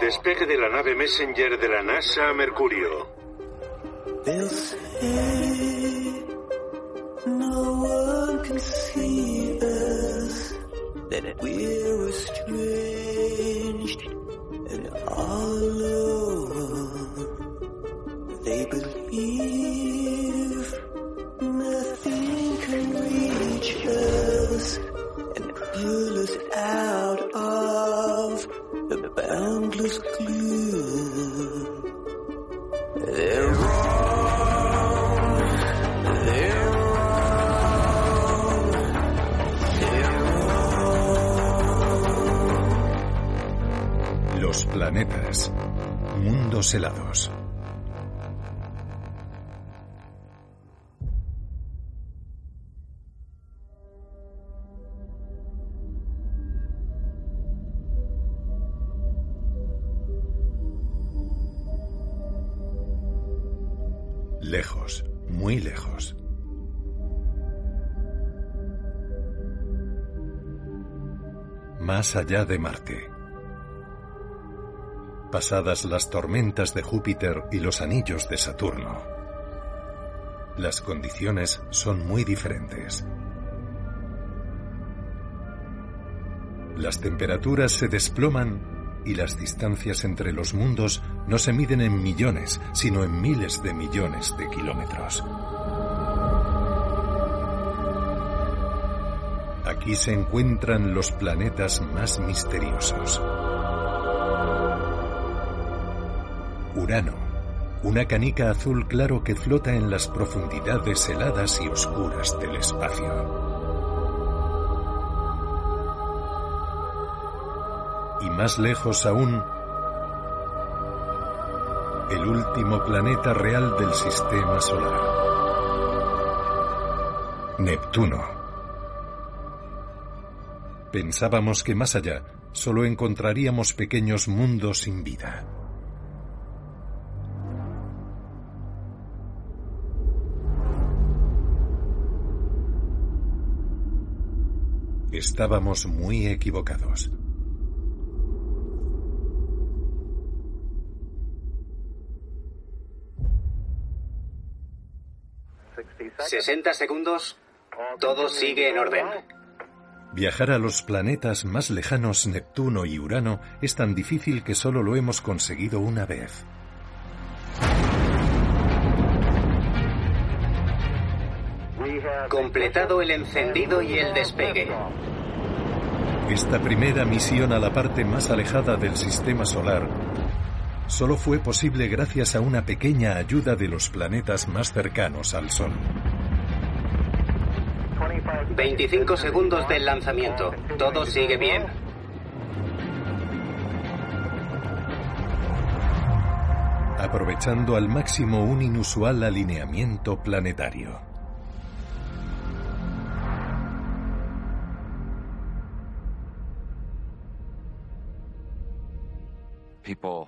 Despegue de la nave Messenger de la NASA a Mercurio. Mundos helados. Lejos, muy lejos. Más allá de Marte. Pasadas las tormentas de Júpiter y los anillos de Saturno. Las condiciones son muy diferentes. Las temperaturas se desploman y las distancias entre los mundos no se miden en millones, sino en miles de millones de kilómetros. Aquí se encuentran los planetas más misteriosos. Urano, una canica azul claro que flota en las profundidades heladas y oscuras del espacio. Y más lejos aún, el último planeta real del sistema solar. Neptuno. Pensábamos que más allá solo encontraríamos pequeños mundos sin vida. Estábamos muy equivocados. 60 segundos. Todo sigue en orden. Viajar a los planetas más lejanos Neptuno y Urano es tan difícil que solo lo hemos conseguido una vez. Completado el encendido y el despegue. Esta primera misión a la parte más alejada del sistema solar solo fue posible gracias a una pequeña ayuda de los planetas más cercanos al Sol. 25 segundos del lanzamiento. Todo sigue bien. Aprovechando al máximo un inusual alineamiento planetario.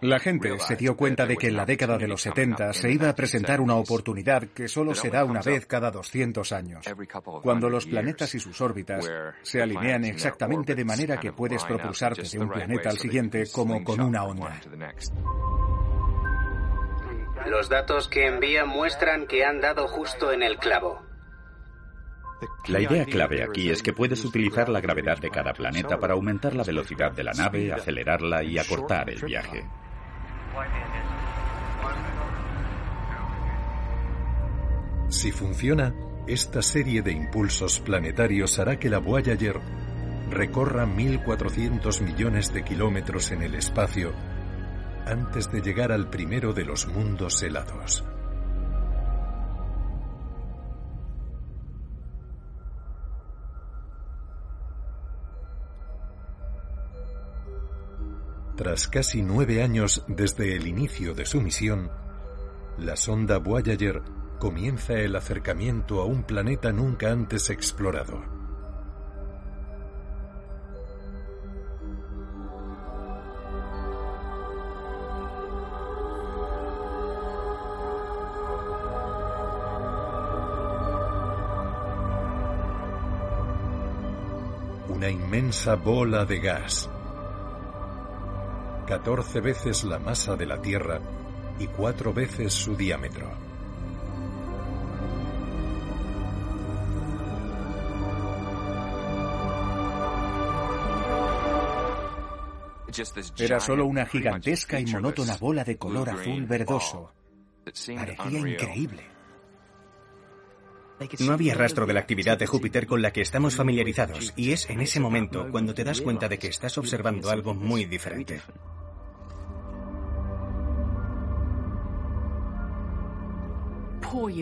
La gente se dio cuenta de que en la década de los 70 se iba a presentar una oportunidad que solo se da una vez cada 200 años, cuando los planetas y sus órbitas se alinean exactamente de manera que puedes propulsarte de un planeta al siguiente como con una onda. Los datos que envían muestran que han dado justo en el clavo. La idea clave aquí es que puedes utilizar la gravedad de cada planeta para aumentar la velocidad de la nave, acelerarla y acortar el viaje. Si funciona, esta serie de impulsos planetarios hará que la Voyager recorra 1.400 millones de kilómetros en el espacio antes de llegar al primero de los mundos helados. Tras casi nueve años desde el inicio de su misión, la sonda Voyager comienza el acercamiento a un planeta nunca antes explorado. Una inmensa bola de gas 14 veces la masa de la Tierra y cuatro veces su diámetro. Era solo una gigantesca y monótona bola de color azul verdoso. Parecía increíble. No había rastro de la actividad de Júpiter con la que estamos familiarizados, y es en ese momento cuando te das cuenta de que estás observando algo muy diferente.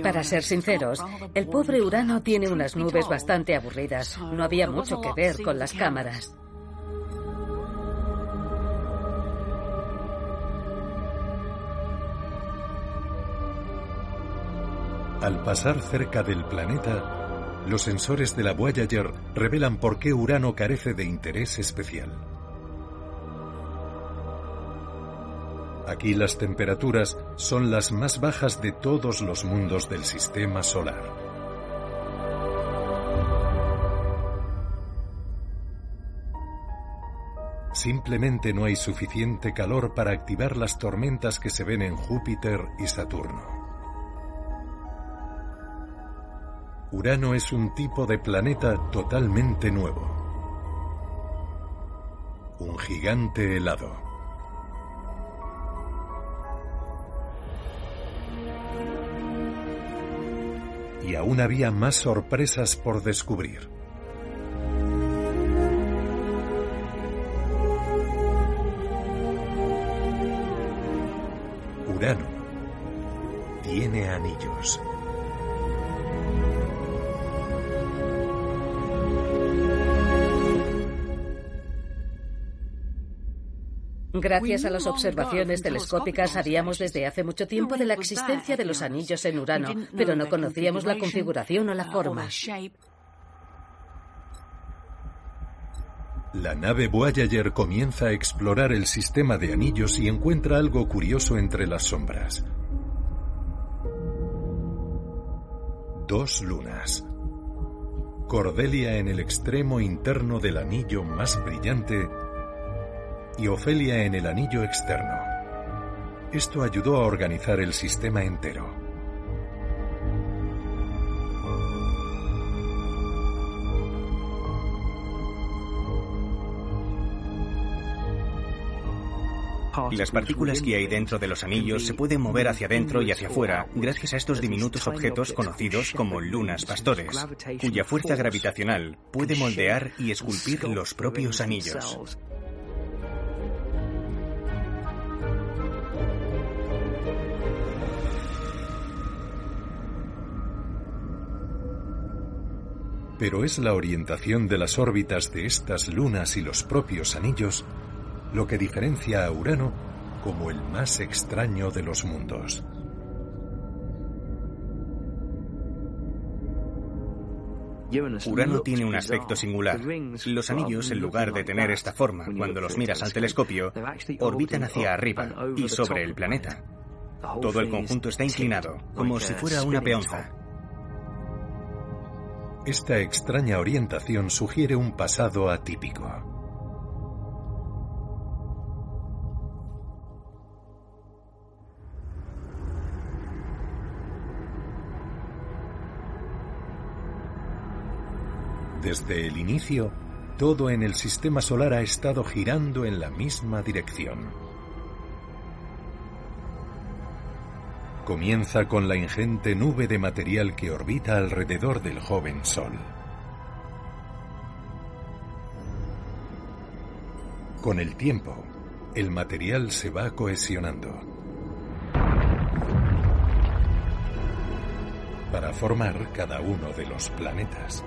Para ser sinceros, el pobre Urano tiene unas nubes bastante aburridas. No había mucho que ver con las cámaras. Al pasar cerca del planeta, los sensores de la Voyager revelan por qué Urano carece de interés especial. Aquí las temperaturas son las más bajas de todos los mundos del sistema solar. Simplemente no hay suficiente calor para activar las tormentas que se ven en Júpiter y Saturno. Urano es un tipo de planeta totalmente nuevo. Un gigante helado. Y aún había más sorpresas por descubrir. Urano tiene anillos. Gracias a las observaciones telescópicas sabíamos desde hace mucho tiempo de la existencia de los anillos en Urano, pero no conocíamos la configuración o la forma. La nave Voyager comienza a explorar el sistema de anillos y encuentra algo curioso entre las sombras. Dos lunas. Cordelia en el extremo interno del anillo más brillante y Ofelia en el anillo externo. Esto ayudó a organizar el sistema entero. Las partículas que hay dentro de los anillos se pueden mover hacia adentro y hacia afuera gracias a estos diminutos objetos conocidos como lunas pastores, cuya fuerza gravitacional puede moldear y esculpir los propios anillos. Pero es la orientación de las órbitas de estas lunas y los propios anillos lo que diferencia a Urano como el más extraño de los mundos. Urano tiene un aspecto singular. Los anillos, en lugar de tener esta forma cuando los miras al telescopio, orbitan hacia arriba y sobre el planeta. Todo el conjunto está inclinado, como si fuera una peonza. Esta extraña orientación sugiere un pasado atípico. Desde el inicio, todo en el sistema solar ha estado girando en la misma dirección. Comienza con la ingente nube de material que orbita alrededor del joven Sol. Con el tiempo, el material se va cohesionando para formar cada uno de los planetas.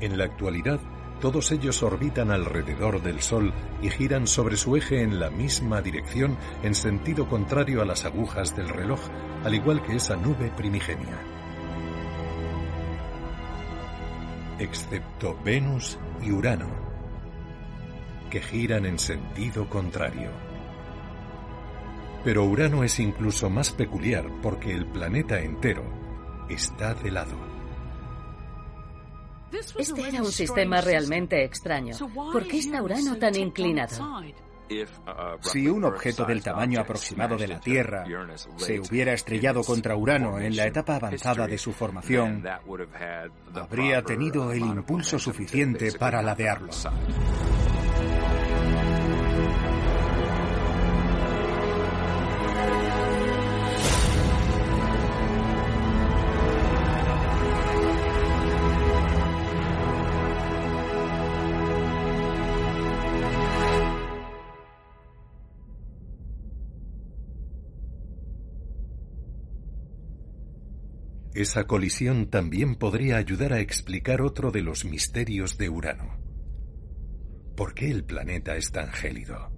En la actualidad, todos ellos orbitan alrededor del Sol y giran sobre su eje en la misma dirección en sentido contrario a las agujas del reloj, al igual que esa nube primigenia. Excepto Venus y Urano, que giran en sentido contrario. Pero Urano es incluso más peculiar porque el planeta entero está de lado. Este era un sistema realmente extraño. ¿Por qué está Urano tan inclinado? Si un objeto del tamaño aproximado de la Tierra se hubiera estrellado contra Urano en la etapa avanzada de su formación, habría tenido el impulso suficiente para ladearlo. Esa colisión también podría ayudar a explicar otro de los misterios de Urano. ¿Por qué el planeta es tan gélido?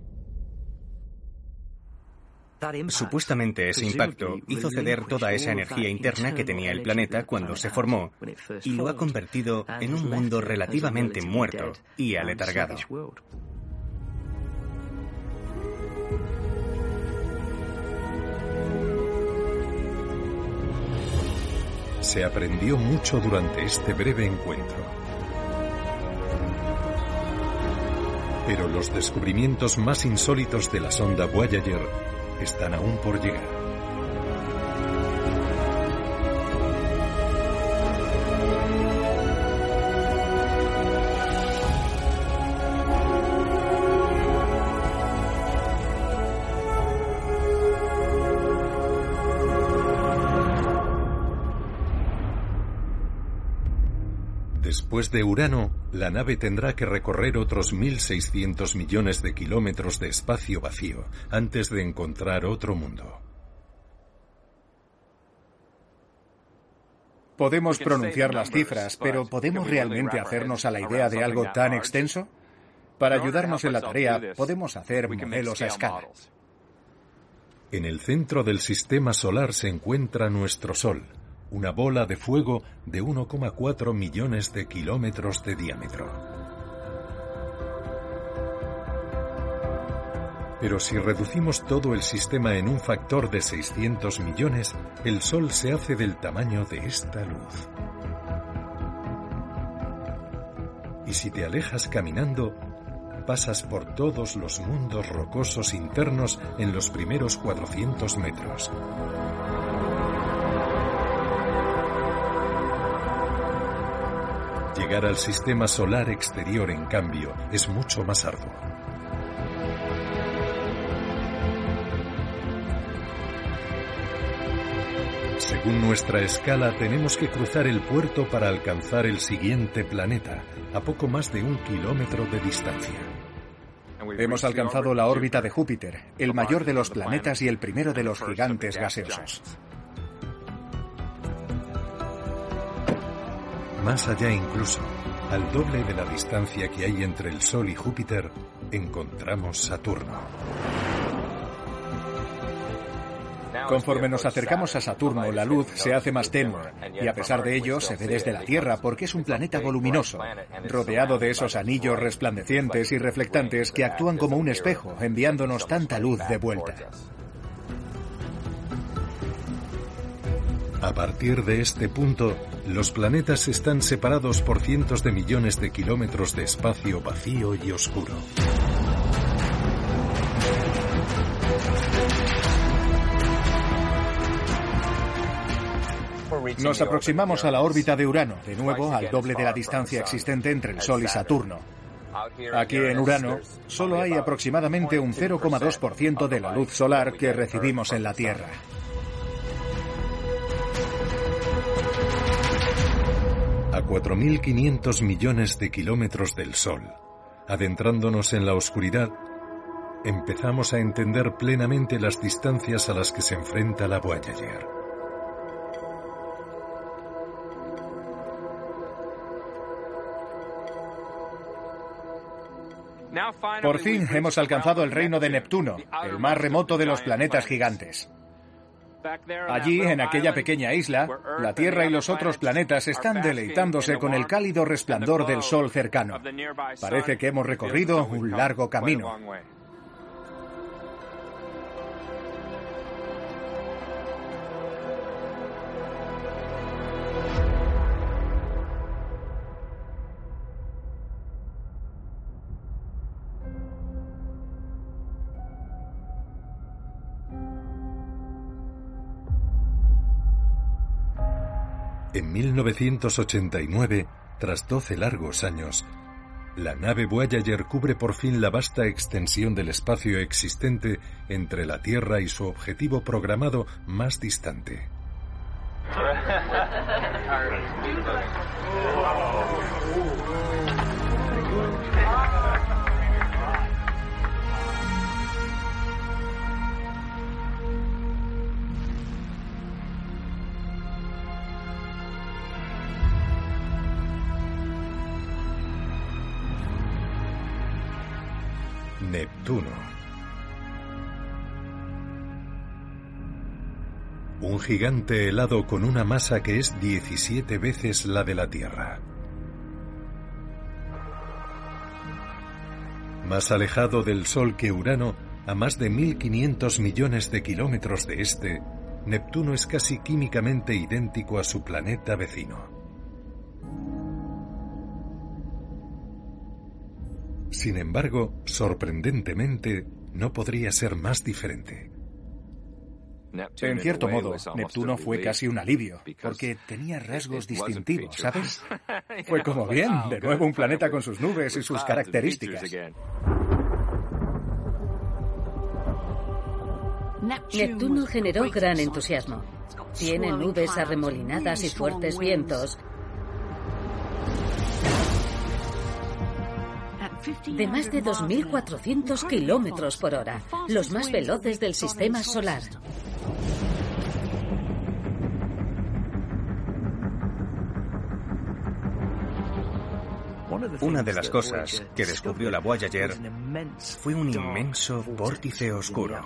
Supuestamente ese impacto hizo ceder toda esa energía interna que tenía el planeta cuando se formó y lo ha convertido en un mundo relativamente muerto y aletargado. Se aprendió mucho durante este breve encuentro. Pero los descubrimientos más insólitos de la sonda Voyager están aún por llegar. Después de Urano, la nave tendrá que recorrer otros 1.600 millones de kilómetros de espacio vacío antes de encontrar otro mundo. Podemos pronunciar las cifras, pero ¿podemos realmente hacernos a la idea de algo tan extenso? Para ayudarnos en la tarea, podemos hacer modelos a escala. En el centro del sistema solar se encuentra nuestro Sol, una bola de fuego de 1,4 millones de kilómetros de diámetro. Pero si reducimos todo el sistema en un factor de 600 millones, el Sol se hace del tamaño de esta luz. Y si te alejas caminando, pasas por todos los mundos rocosos internos en los primeros 400 metros. Llegar al sistema solar exterior, en cambio, es mucho más arduo. Según nuestra escala, tenemos que cruzar el puerto para alcanzar el siguiente planeta, a poco más de un kilómetro de distancia. Hemos alcanzado la órbita de Júpiter, el mayor de los planetas y el primero de los gigantes gaseosos. Más allá incluso, al doble de la distancia que hay entre el Sol y Júpiter, encontramos Saturno. Conforme nos acercamos a Saturno, la luz se hace más tenue y a pesar de ello se ve desde la Tierra porque es un planeta voluminoso, rodeado de esos anillos resplandecientes y reflectantes que actúan como un espejo, enviándonos tanta luz de vuelta. A partir de este punto, los planetas están separados por cientos de millones de kilómetros de espacio vacío y oscuro. Nos aproximamos a la órbita de Urano, de nuevo al doble de la distancia existente entre el Sol y Saturno. Aquí en Urano solo hay aproximadamente un 0,2% de la luz solar que recibimos en la Tierra. A 4.500 millones de kilómetros del Sol, adentrándonos en la oscuridad, empezamos a entender plenamente las distancias a las que se enfrenta la Voyager. Por fin hemos alcanzado el reino de Neptuno, el más remoto de los planetas gigantes. Allí, en aquella pequeña isla, la Tierra y los otros planetas están deleitándose con el cálido resplandor del Sol cercano. Parece que hemos recorrido un largo camino. En 1989, tras 12 largos años, la nave Voyager cubre por fin la vasta extensión del espacio existente entre la Tierra y su objetivo programado más distante. Un gigante helado con una masa que es 17 veces la de la Tierra. Más alejado del Sol que Urano, a más de 1.500 millones de kilómetros de este, Neptuno es casi químicamente idéntico a su planeta vecino. Sin embargo, sorprendentemente, no podría ser más diferente. En cierto modo, Neptuno fue casi un alivio, porque tenía rasgos distintivos, ¿sabes? Fue como bien, de nuevo un planeta con sus nubes y sus características. Neptuno generó gran entusiasmo. Tiene nubes arremolinadas y fuertes vientos, de más de 2.400 kilómetros por hora, los más veloces del sistema solar. Una de las cosas que descubrió la Voyager fue un inmenso vórtice oscuro.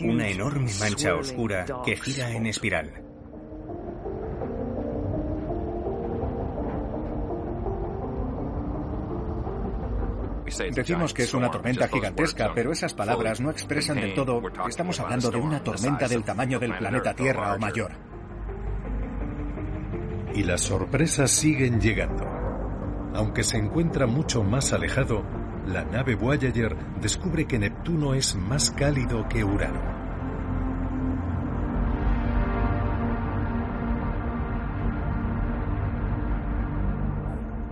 Una enorme mancha oscura que gira en espiral. Decimos que es una tormenta gigantesca, pero esas palabras no expresan del todo que estamos hablando de una tormenta del tamaño del planeta Tierra o mayor. Y las sorpresas siguen llegando. Aunque se encuentra mucho más alejado, la nave Voyager descubre que Neptuno es más cálido que Urano.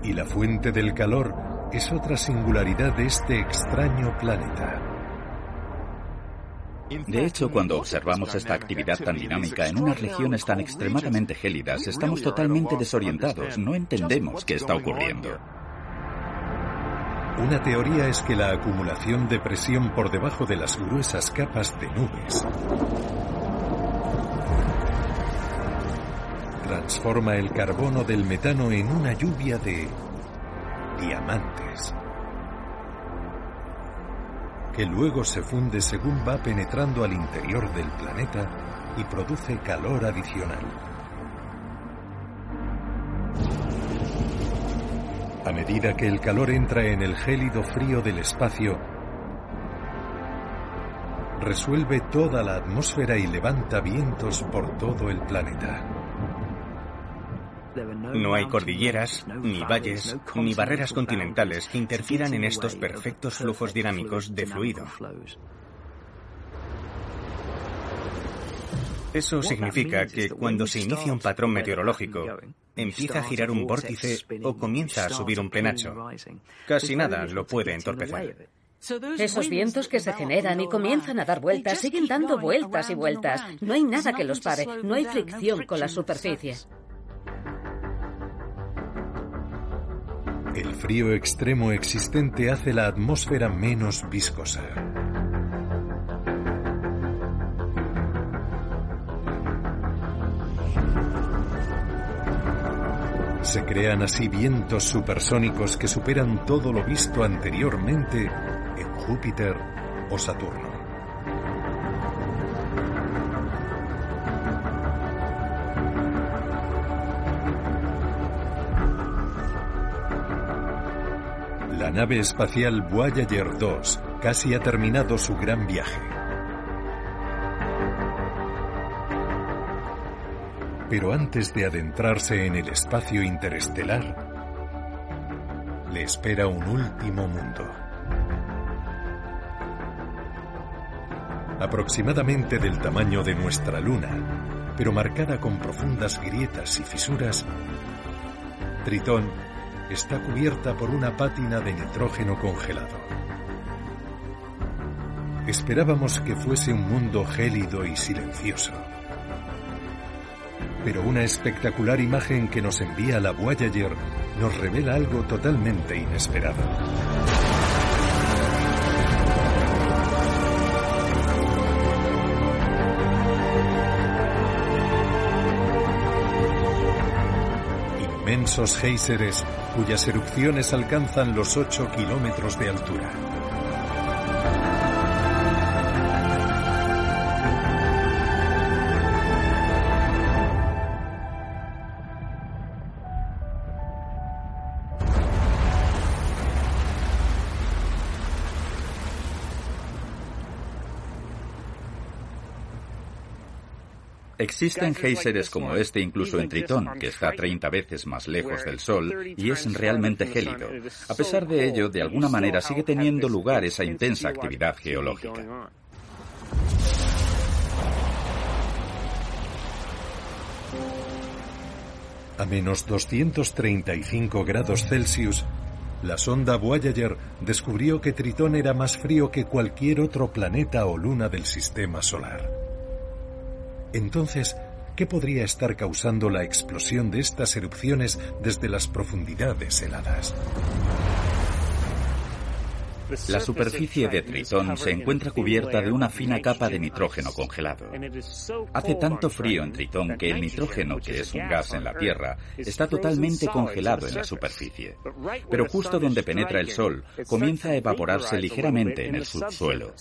Y la fuente del calor es otra singularidad de este extraño planeta. De hecho, cuando observamos esta actividad tan dinámica en unas regiones tan extremadamente gélidas, estamos totalmente desorientados, no entendemos qué está ocurriendo. Una teoría es que la acumulación de presión por debajo de las gruesas capas de nubes transforma el carbono del metano en una lluvia de diamantes, que luego se funde según va penetrando al interior del planeta y produce calor adicional. A medida que el calor entra en el gélido frío del espacio, resuelve toda la atmósfera y levanta vientos por todo el planeta. No hay cordilleras, ni valles, ni barreras continentales que interfieran en estos perfectos flujos dinámicos de fluido. Eso significa que cuando se inicia un patrón meteorológico, empieza a girar un vórtice o comienza a subir un penacho. Casi nada lo puede entorpecer. Esos vientos que se generan y comienzan a dar vueltas siguen dando vueltas y vueltas. No hay nada que los pare, no hay fricción con la superficie. El frío extremo existente hace la atmósfera menos viscosa. Se crean así vientos supersónicos que superan todo lo visto anteriormente en Júpiter o Saturno. Nave espacial Voyager 2 casi ha terminado su gran viaje. Pero antes de adentrarse en el espacio interestelar, le espera un último mundo. aproximadamente del tamaño de nuestra Luna, pero marcada con profundas grietas y fisuras, Tritón está cubierta por una pátina de nitrógeno congelado. Esperábamos que fuese un mundo gélido y silencioso. Pero una espectacular imagen que nos envía la Voyager nos revela algo totalmente inesperado. Inmensos géiseres cuyas erupciones alcanzan los 8 kilómetros de altura. Existen géiseres como este incluso en Tritón, que está 30 veces más lejos del Sol y es realmente gélido. A pesar de ello, de alguna manera sigue teniendo lugar esa intensa actividad geológica. A menos 235 grados Celsius, la sonda Voyager descubrió que Tritón era más frío que cualquier otro planeta o luna del sistema solar. Entonces, ¿qué podría estar causando la explosión de estas erupciones desde las profundidades heladas? La superficie de Tritón se encuentra cubierta de una fina capa de nitrógeno congelado. Hace tanto frío en Tritón que el nitrógeno, que es un gas en la Tierra, está totalmente congelado en la superficie. Pero justo donde penetra el Sol, comienza a evaporarse ligeramente en el subsuelo.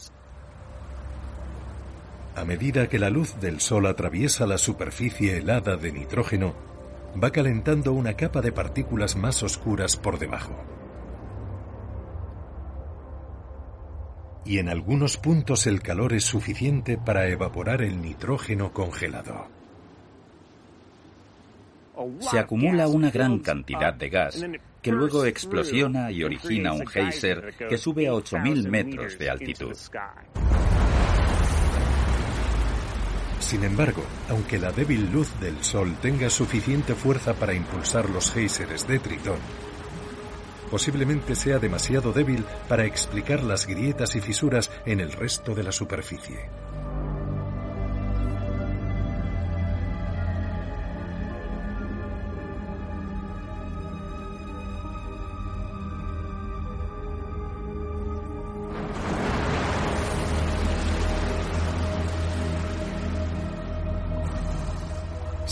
A medida que la luz del Sol atraviesa la superficie helada de nitrógeno, va calentando una capa de partículas más oscuras por debajo. Y en algunos puntos el calor es suficiente para evaporar el nitrógeno congelado. Se acumula una gran cantidad de gas que luego explosiona y origina un geyser que sube a 8.000 metros de altitud. Sin embargo, aunque la débil luz del Sol tenga suficiente fuerza para impulsar los géiseres de Tritón, posiblemente sea demasiado débil para explicar las grietas y fisuras en el resto de la superficie.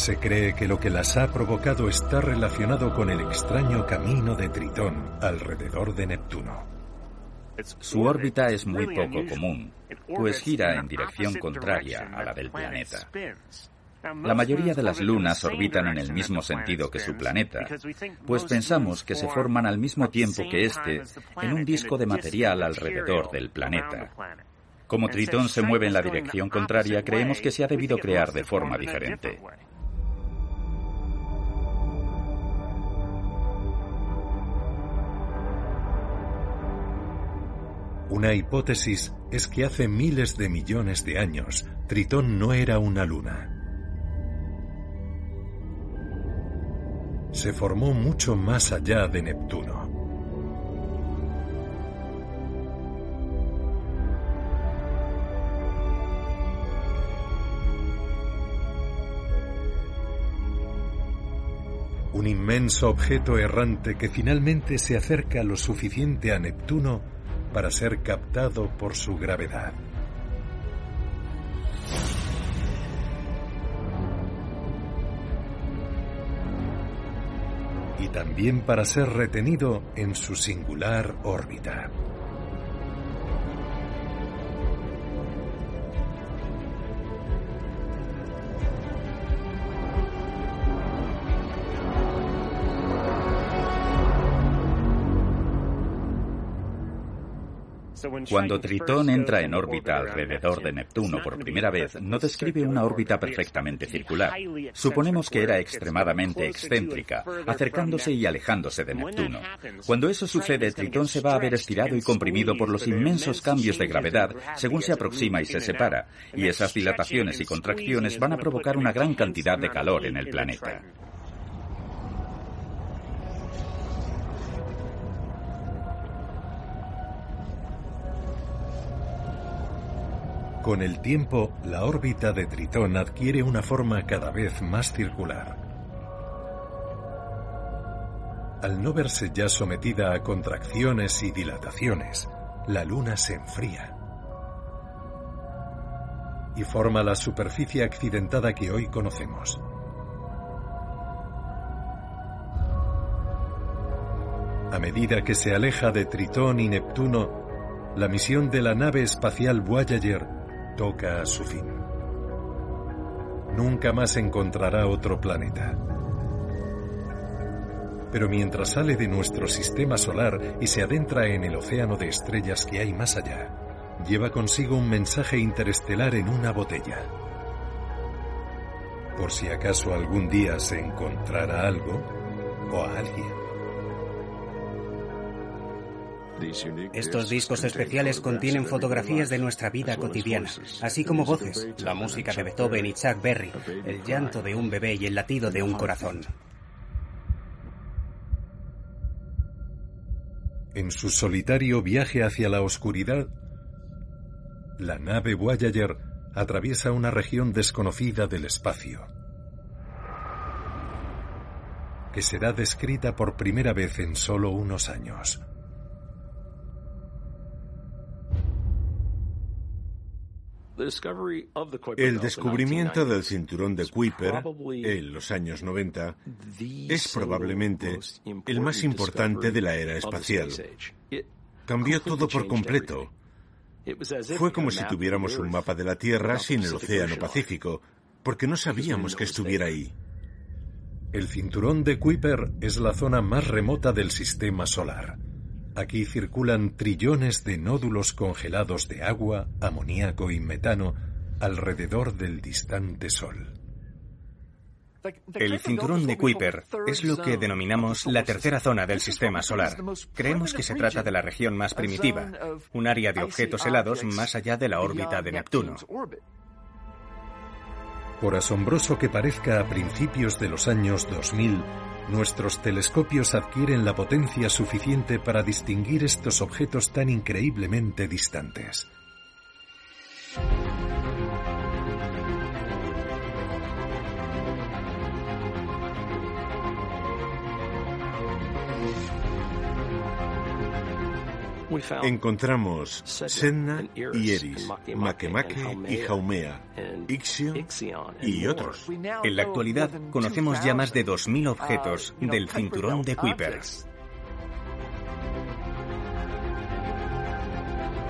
Se cree que lo que las ha provocado está relacionado con el extraño camino de Tritón alrededor de Neptuno. Su órbita es muy poco común, pues gira en dirección contraria a la del planeta. La mayoría de las lunas orbitan en el mismo sentido que su planeta, pues pensamos que se forman al mismo tiempo que éste en un disco de material alrededor del planeta. Como Tritón se mueve en la dirección contraria, creemos que se ha debido crear de forma diferente. Una hipótesis es que hace miles de millones de años Tritón no era una luna. Se formó mucho más allá de Neptuno. Un inmenso objeto errante que finalmente se acerca lo suficiente a Neptuno para ser captado por su gravedad. Y también para ser retenido en su singular órbita. Cuando Tritón entra en órbita alrededor de Neptuno por primera vez, no describe una órbita perfectamente circular. Suponemos que era extremadamente excéntrica, acercándose y alejándose de Neptuno. Cuando eso sucede, Tritón se va a ver estirado y comprimido por los inmensos cambios de gravedad según se aproxima y se separa, y esas dilataciones y contracciones van a provocar una gran cantidad de calor en el planeta. Con el tiempo, la órbita de Tritón adquiere una forma cada vez más circular. Al no verse ya sometida a contracciones y dilataciones, la Luna se enfría y forma la superficie accidentada que hoy conocemos. A medida que se aleja de Tritón y Neptuno, la misión de la nave espacial Voyager toca a su fin. Nunca más encontrará otro planeta. Pero mientras sale de nuestro sistema solar y se adentra en el océano de estrellas que hay más allá, lleva consigo un mensaje interestelar en una botella. Por si acaso algún día se encontrara algo o a alguien. Estos discos especiales contienen fotografías de nuestra vida cotidiana, así como voces, la música de Beethoven y Chuck Berry, el llanto de un bebé y el latido de un corazón. En su solitario viaje hacia la oscuridad, la nave Voyager atraviesa una región desconocida del espacio, que será descrita por primera vez en solo unos años. El descubrimiento del cinturón de Kuiper en los años 90 es probablemente el más importante de la era espacial. Cambió todo por completo. Fue como si tuviéramos un mapa de la Tierra sin el Océano Pacífico, porque no sabíamos que estuviera ahí. El cinturón de Kuiper es la zona más remota del sistema solar. Aquí circulan trillones de nódulos congelados de agua, amoníaco y metano alrededor del distante Sol. El cinturón de Kuiper es lo que denominamos la tercera zona del sistema solar. Creemos que se trata de la región más primitiva, un área de objetos helados más allá de la órbita de Neptuno. Por asombroso que parezca a principios de los años 2000, nuestros telescopios adquieren la potencia suficiente para distinguir estos objetos tan increíblemente distantes. Encontramos Senna y Eris, Makemake y Jaumea, Ixion y otros. En la actualidad conocemos ya más de 2.000 objetos del cinturón de Kuiper.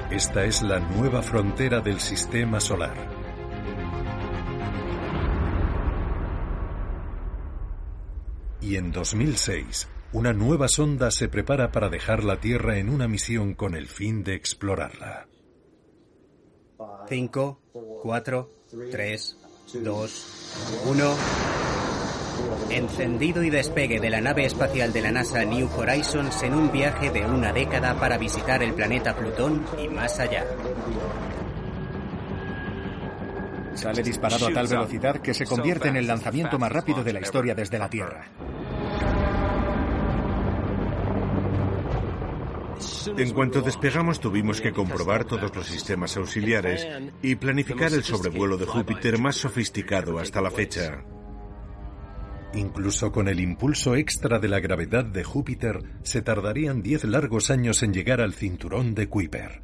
Esta es la nueva frontera del sistema solar. Y en 2006, una nueva sonda se prepara para dejar la Tierra en una misión con el fin de explorarla. 5, 4, 3, 2, 1. Encendido y despegue de la nave espacial de la NASA New Horizons en un viaje de una década para visitar el planeta Plutón y más allá. Sale disparado a tal velocidad que se convierte en el lanzamiento más rápido de la historia desde la Tierra. En cuanto despegamos tuvimos que comprobar todos los sistemas auxiliares y planificar el sobrevuelo de Júpiter más sofisticado hasta la fecha. Incluso con el impulso extra de la gravedad de Júpiter, se tardarían 10 largos años en llegar al cinturón de Kuiper.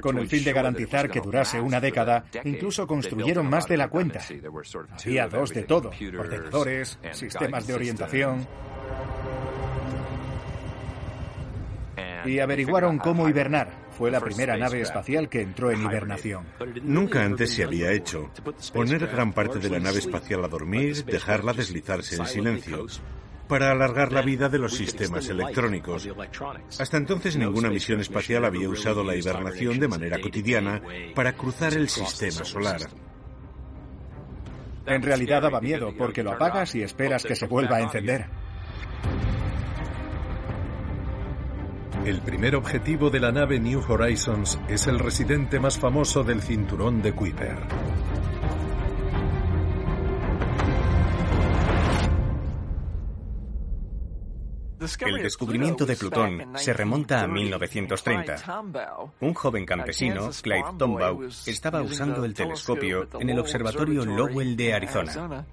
Con el fin de garantizar que durase una década, incluso construyeron más de la cuenta. Había dos de todo, ordenadores, sistemas de orientación. Y averiguaron cómo hibernar. Fue la primera nave espacial que entró en hibernación. Nunca antes se había hecho. Poner gran parte de la nave espacial a dormir, dejarla deslizarse en silencio. para alargar la vida de los sistemas electrónicos. Hasta entonces ninguna misión espacial había usado la hibernación de manera cotidiana para cruzar el sistema solar. En realidad daba miedo porque lo apagas y esperas que se vuelva a encender. El primer objetivo de la nave New Horizons es el residente más famoso del cinturón de Kuiper. El descubrimiento de Plutón se remonta a 1930. Un joven campesino, Clyde Tombaugh, estaba usando el telescopio en el observatorio Lowell de Arizona.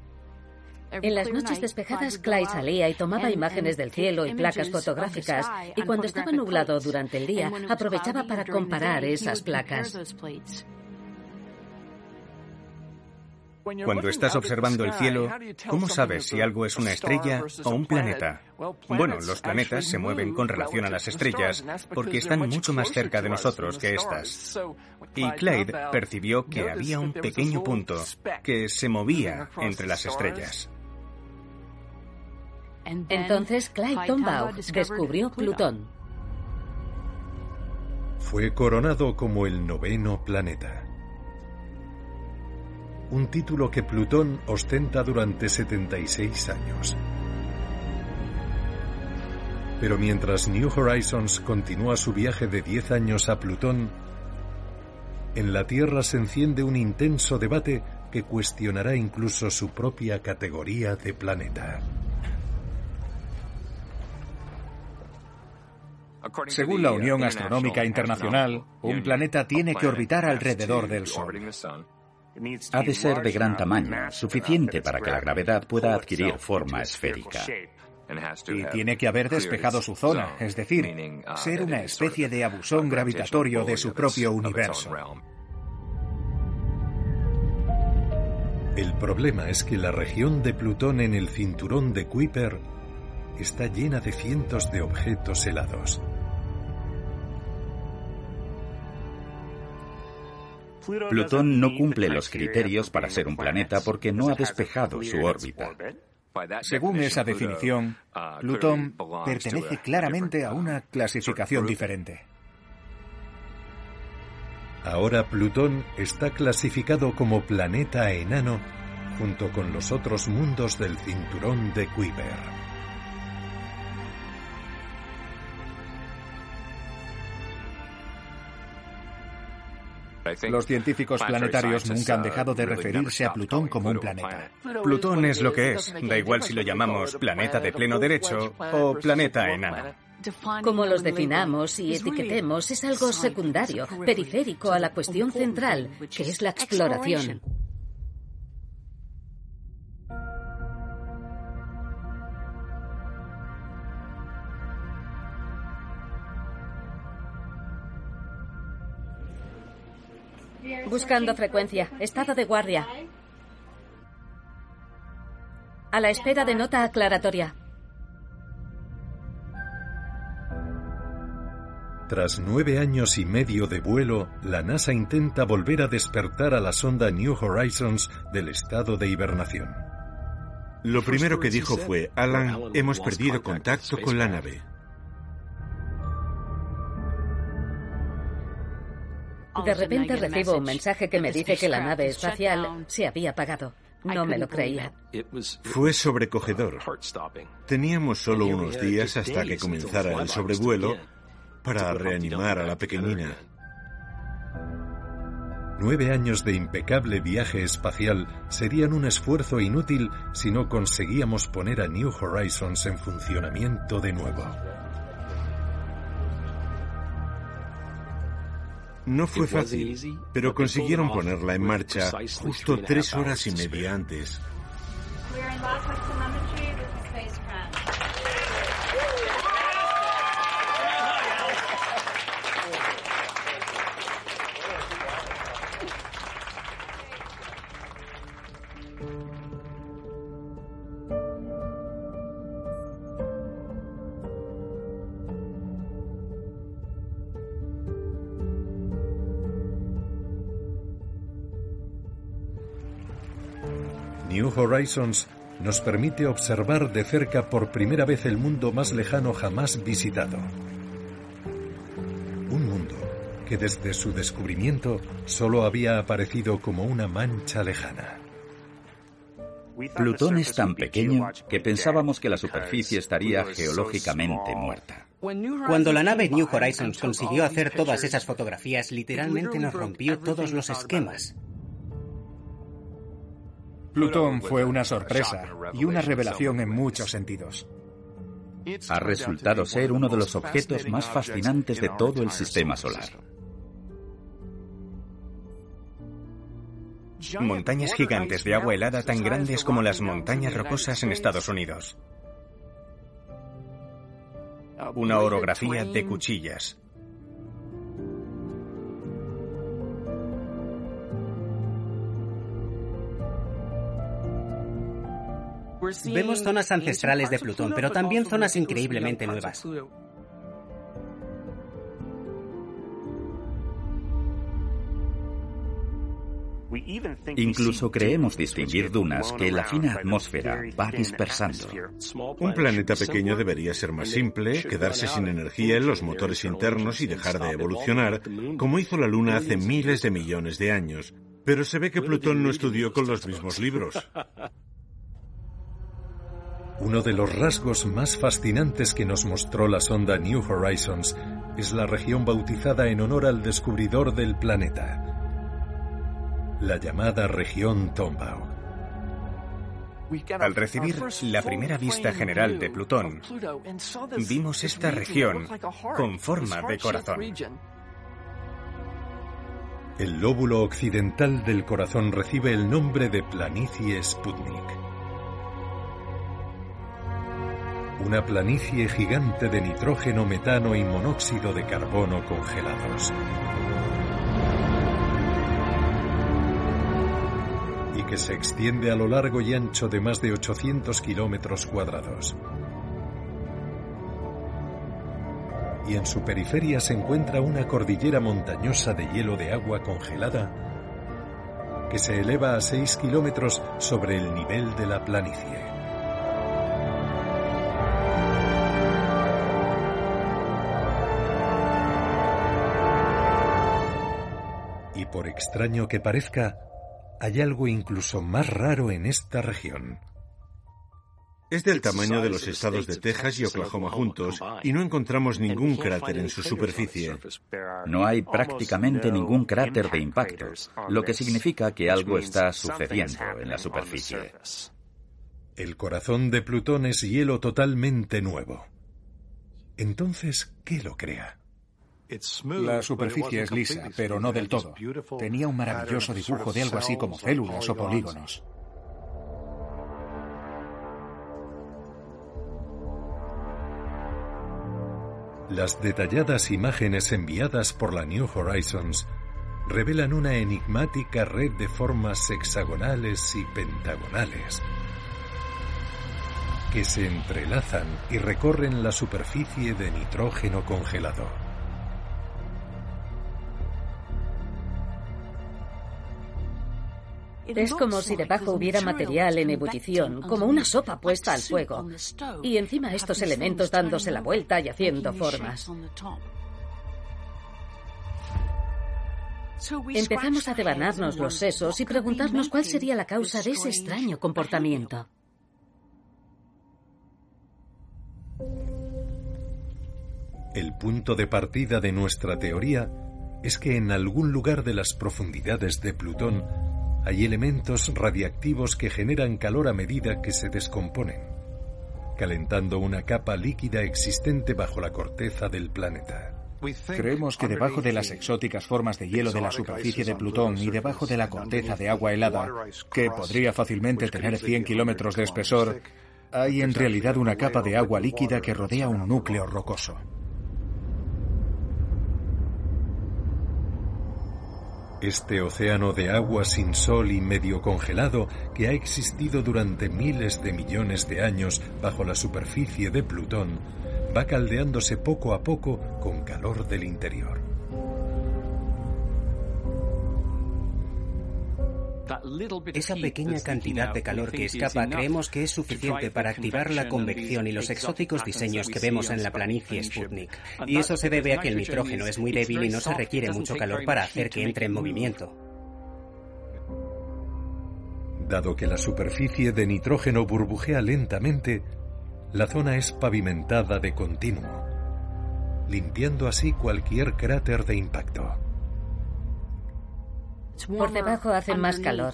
En las noches despejadas, Clyde salía y tomaba imágenes del cielo y placas fotográficas, y cuando estaba nublado durante el día, aprovechaba para comparar esas placas. Cuando estás observando el cielo, ¿cómo sabes si algo es una estrella o un planeta? Bueno, los planetas se mueven con relación a las estrellas porque están mucho más cerca de nosotros que estas. Y Clyde percibió que había un pequeño punto que se movía entre las estrellas. Entonces Clyde Tombaugh descubrió Plutón. Fue coronado como el noveno planeta un título que Plutón ostenta durante 76 años. Pero mientras New Horizons continúa su viaje de 10 años a Plutón, en la Tierra se enciende un intenso debate que cuestionará incluso su propia categoría de planeta. Según la Unión Astronómica Internacional, un planeta tiene que orbitar alrededor del Sol. Ha de ser de gran tamaño, suficiente para que la gravedad pueda adquirir forma esférica. Y tiene que haber despejado su zona, es decir, ser una especie de abusón gravitatorio de su propio universo. El problema es que la región de Plutón en el cinturón de Kuiper está llena de cientos de objetos helados. Plutón no cumple los criterios para ser un planeta porque no ha despejado su órbita. Según esa definición, Plutón pertenece claramente a una clasificación diferente. Ahora Plutón está clasificado como planeta enano junto con los otros mundos del cinturón de Kuiper. Los científicos planetarios nunca han dejado de referirse a Plutón como un planeta. Plutón es lo que es, da igual si lo llamamos planeta de pleno derecho o planeta enano. Como los definamos y etiquetemos es algo secundario, periférico a la cuestión central, que es la exploración. Buscando frecuencia. Estado de guardia. A la espera de nota aclaratoria. Tras nueve años y medio de vuelo, la NASA intenta volver a despertar a la sonda New Horizons del estado de hibernación. Lo primero que dijo fue, Alan, hemos perdido contacto con la nave. De repente recibo un mensaje que me dice que la nave espacial se había apagado. No me lo creía. Fue sobrecogedor. Teníamos solo unos días hasta que comenzara el sobrevuelo para reanimar a la pequeñina. Nueve años de impecable viaje espacial serían un esfuerzo inútil si no conseguíamos poner a New Horizons en funcionamiento de nuevo. No fue fácil, pero consiguieron ponerla en marcha justo tres horas y media antes. New Horizons nos permite observar de cerca por primera vez el mundo más lejano jamás visitado. Un mundo que desde su descubrimiento solo había aparecido como una mancha lejana. Plutón es tan pequeño que pensábamos que la superficie estaría geológicamente muerta. Cuando la nave New Horizons consiguió hacer todas esas fotografías, literalmente nos rompió todos los esquemas. Plutón fue una sorpresa y una revelación en muchos sentidos. Ha resultado ser uno de los objetos más fascinantes de todo el sistema solar. Montañas gigantes de agua helada tan grandes como las montañas rocosas en Estados Unidos. Una orografía de cuchillas. Vemos zonas ancestrales de Plutón, pero también zonas increíblemente nuevas. Incluso creemos distinguir dunas que la fina atmósfera va dispersando. Un planeta pequeño debería ser más simple, quedarse sin energía en los motores internos y dejar de evolucionar, como hizo la Luna hace miles de millones de años. Pero se ve que Plutón no estudió con los mismos libros. Uno de los rasgos más fascinantes que nos mostró la sonda New Horizons es la región bautizada en honor al descubridor del planeta, la llamada región Tombaugh. Al recibir la primera vista general de Plutón, vimos esta región con forma de corazón. El lóbulo occidental del corazón recibe el nombre de planicie Sputnik. Una planicie gigante de nitrógeno, metano y monóxido de carbono congelados. Y que se extiende a lo largo y ancho de más de 800 kilómetros cuadrados. Y en su periferia se encuentra una cordillera montañosa de hielo de agua congelada que se eleva a 6 kilómetros sobre el nivel de la planicie. Y por extraño que parezca, hay algo incluso más raro en esta región. Es del tamaño de los estados de Texas y Oklahoma juntos y no encontramos ningún cráter en su superficie. No hay prácticamente ningún cráter de impacto, lo que significa que algo está sucediendo en la superficie. El corazón de Plutón es hielo totalmente nuevo. Entonces, ¿qué lo crea? La superficie es lisa, pero no del todo. Tenía un maravilloso dibujo de algo así como células o polígonos. Las detalladas imágenes enviadas por la New Horizons revelan una enigmática red de formas hexagonales y pentagonales que se entrelazan y recorren la superficie de nitrógeno congelado. Es como si debajo hubiera material en ebullición, como una sopa puesta al fuego, y encima estos elementos dándose la vuelta y haciendo formas. Empezamos a devanarnos los sesos y preguntarnos cuál sería la causa de ese extraño comportamiento. El punto de partida de nuestra teoría es que en algún lugar de las profundidades de Plutón hay elementos radiactivos que generan calor a medida que se descomponen, calentando una capa líquida existente bajo la corteza del planeta. Creemos que debajo de las exóticas formas de hielo de la superficie de Plutón y debajo de la corteza de agua helada, que podría fácilmente tener 100 kilómetros de espesor, hay en realidad una capa de agua líquida que rodea un núcleo rocoso. Este océano de agua sin sol y medio congelado que ha existido durante miles de millones de años bajo la superficie de Plutón va caldeándose poco a poco con calor del interior. Esa pequeña cantidad de calor que escapa creemos que es suficiente para activar la convección y los exóticos diseños que vemos en la planicie Sputnik. Y eso se debe a que el nitrógeno es muy débil y no se requiere mucho calor para hacer que entre en movimiento. Dado que la superficie de nitrógeno burbujea lentamente, la zona es pavimentada de continuo, limpiando así cualquier cráter de impacto. Por debajo hace más calor.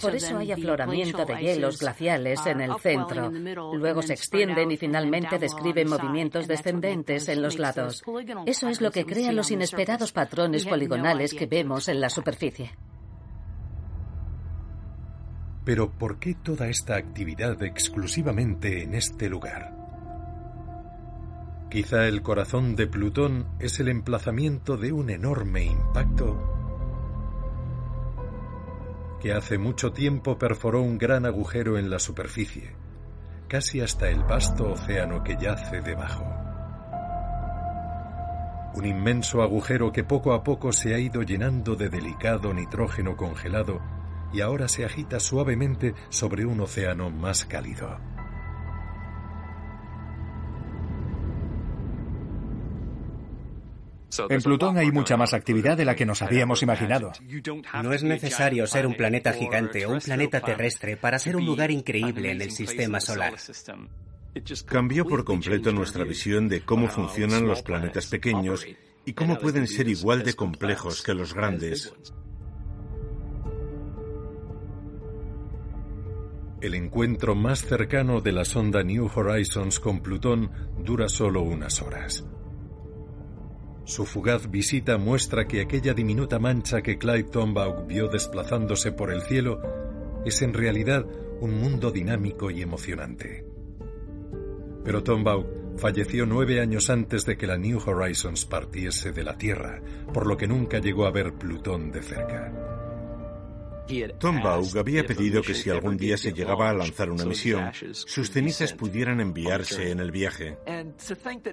Por eso hay afloramiento de hielos glaciales en el centro. Luego se extienden y finalmente describen movimientos descendentes en los lados. Eso es lo que crea los inesperados patrones poligonales que vemos en la superficie. Pero ¿por qué toda esta actividad exclusivamente en este lugar? Quizá el corazón de Plutón es el emplazamiento de un enorme impacto que hace mucho tiempo perforó un gran agujero en la superficie, casi hasta el vasto océano que yace debajo. Un inmenso agujero que poco a poco se ha ido llenando de delicado nitrógeno congelado y ahora se agita suavemente sobre un océano más cálido. En Plutón hay mucha más actividad de la que nos habíamos imaginado. No es necesario ser un planeta gigante o un planeta terrestre para ser un lugar increíble en el sistema solar. Cambió por completo nuestra visión de cómo funcionan los planetas pequeños y cómo pueden ser igual de complejos que los grandes. El encuentro más cercano de la sonda New Horizons con Plutón dura solo unas horas. Su fugaz visita muestra que aquella diminuta mancha que Clyde Tombaugh vio desplazándose por el cielo es en realidad un mundo dinámico y emocionante. Pero Tombaugh falleció nueve años antes de que la New Horizons partiese de la Tierra, por lo que nunca llegó a ver Plutón de cerca. Tom Baugh había pedido que si algún día se llegaba a lanzar una misión, sus cenizas pudieran enviarse en el viaje.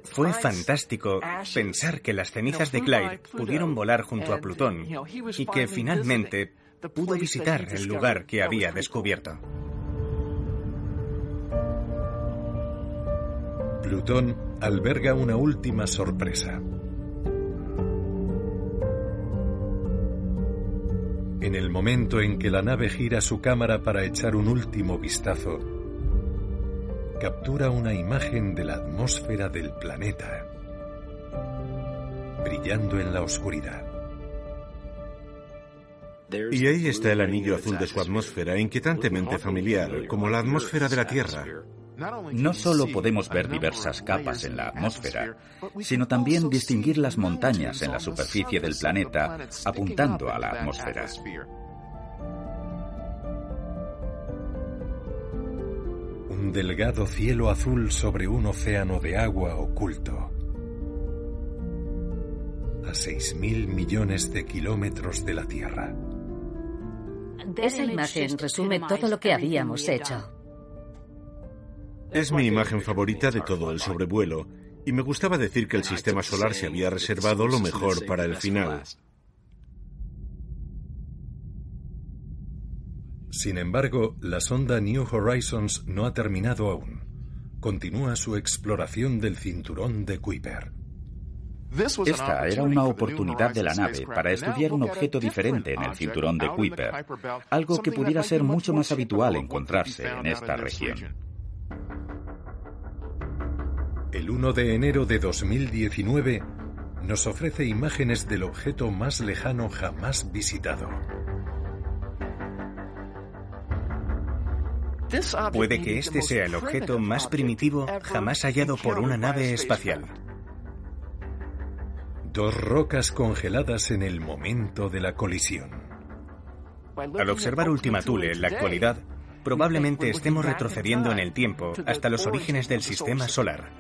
Fue fantástico pensar que las cenizas de Clyde pudieron volar junto a Plutón y que finalmente pudo visitar el lugar que había descubierto. Plutón alberga una última sorpresa. En el momento en que la nave gira su cámara para echar un último vistazo, captura una imagen de la atmósfera del planeta, brillando en la oscuridad. Y ahí está el anillo azul de su atmósfera, inquietantemente familiar, como la atmósfera de la Tierra. No solo podemos ver diversas capas en la atmósfera, sino también distinguir las montañas en la superficie del planeta apuntando a la atmósfera. Un delgado cielo azul sobre un océano de agua oculto. A 6.000 millones de kilómetros de la Tierra. Esa imagen resume todo lo que habíamos hecho. Es mi imagen favorita de todo el sobrevuelo, y me gustaba decir que el sistema solar se había reservado lo mejor para el final. Sin embargo, la sonda New Horizons no ha terminado aún. Continúa su exploración del cinturón de Kuiper. Esta era una oportunidad de la nave para estudiar un objeto diferente en el cinturón de Kuiper, algo que pudiera ser mucho más habitual encontrarse en esta región. El 1 de enero de 2019 nos ofrece imágenes del objeto más lejano jamás visitado. Puede que este sea el objeto más primitivo jamás hallado por una nave espacial. Dos rocas congeladas en el momento de la colisión. Al observar Ultima Thule en la actualidad, probablemente estemos retrocediendo en el tiempo hasta los orígenes del sistema solar.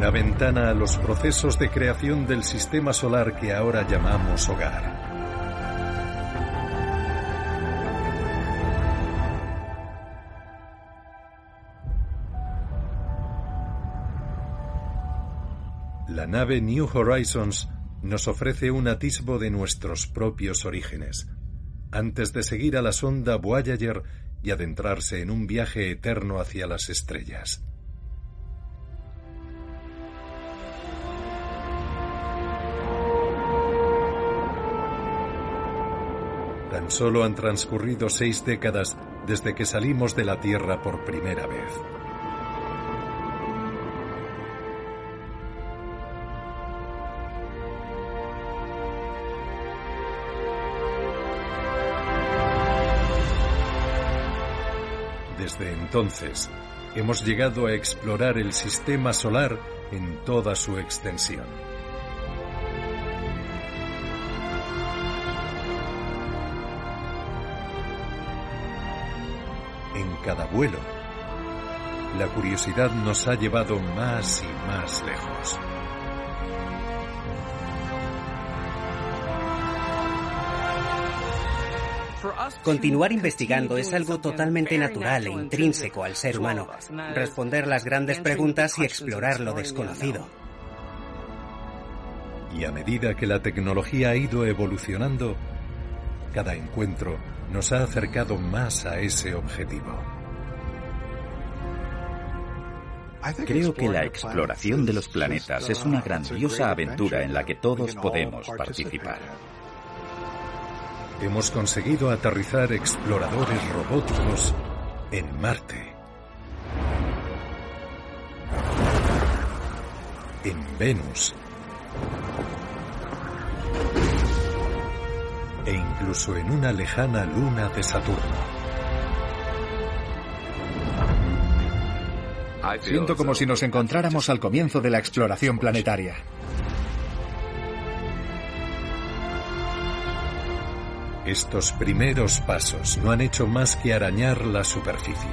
La ventana a los procesos de creación del sistema solar que ahora llamamos hogar. La nave New Horizons nos ofrece un atisbo de nuestros propios orígenes, antes de seguir a la sonda Voyager y adentrarse en un viaje eterno hacia las estrellas. Tan solo han transcurrido seis décadas desde que salimos de la Tierra por primera vez. Desde entonces, hemos llegado a explorar el sistema solar en toda su extensión. Vuelo, la curiosidad nos ha llevado más y más lejos. Continuar investigando es algo totalmente natural e intrínseco al ser humano. Responder las grandes preguntas y explorar lo desconocido. Y a medida que la tecnología ha ido evolucionando, cada encuentro nos ha acercado más a ese objetivo. Creo que la exploración de los planetas es una grandiosa aventura en la que todos podemos participar. Hemos conseguido aterrizar exploradores robóticos en Marte. En Venus. E incluso en una lejana luna de Saturno. Siento como si nos encontráramos al comienzo de la exploración planetaria. Estos primeros pasos no han hecho más que arañar la superficie.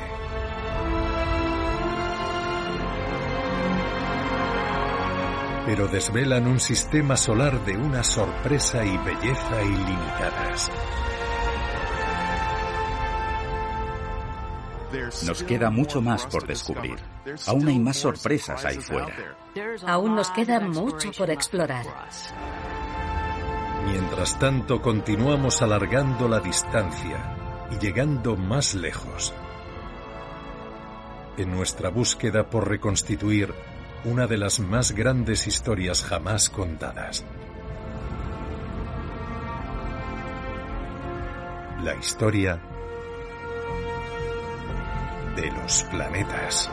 Pero desvelan un sistema solar de una sorpresa y belleza ilimitadas. Nos queda mucho más por descubrir. Aún hay más sorpresas ahí fuera. Aún nos queda mucho por explorar. Mientras tanto, continuamos alargando la distancia y llegando más lejos. En nuestra búsqueda por reconstituir una de las más grandes historias jamás contadas. La historia de los planetas.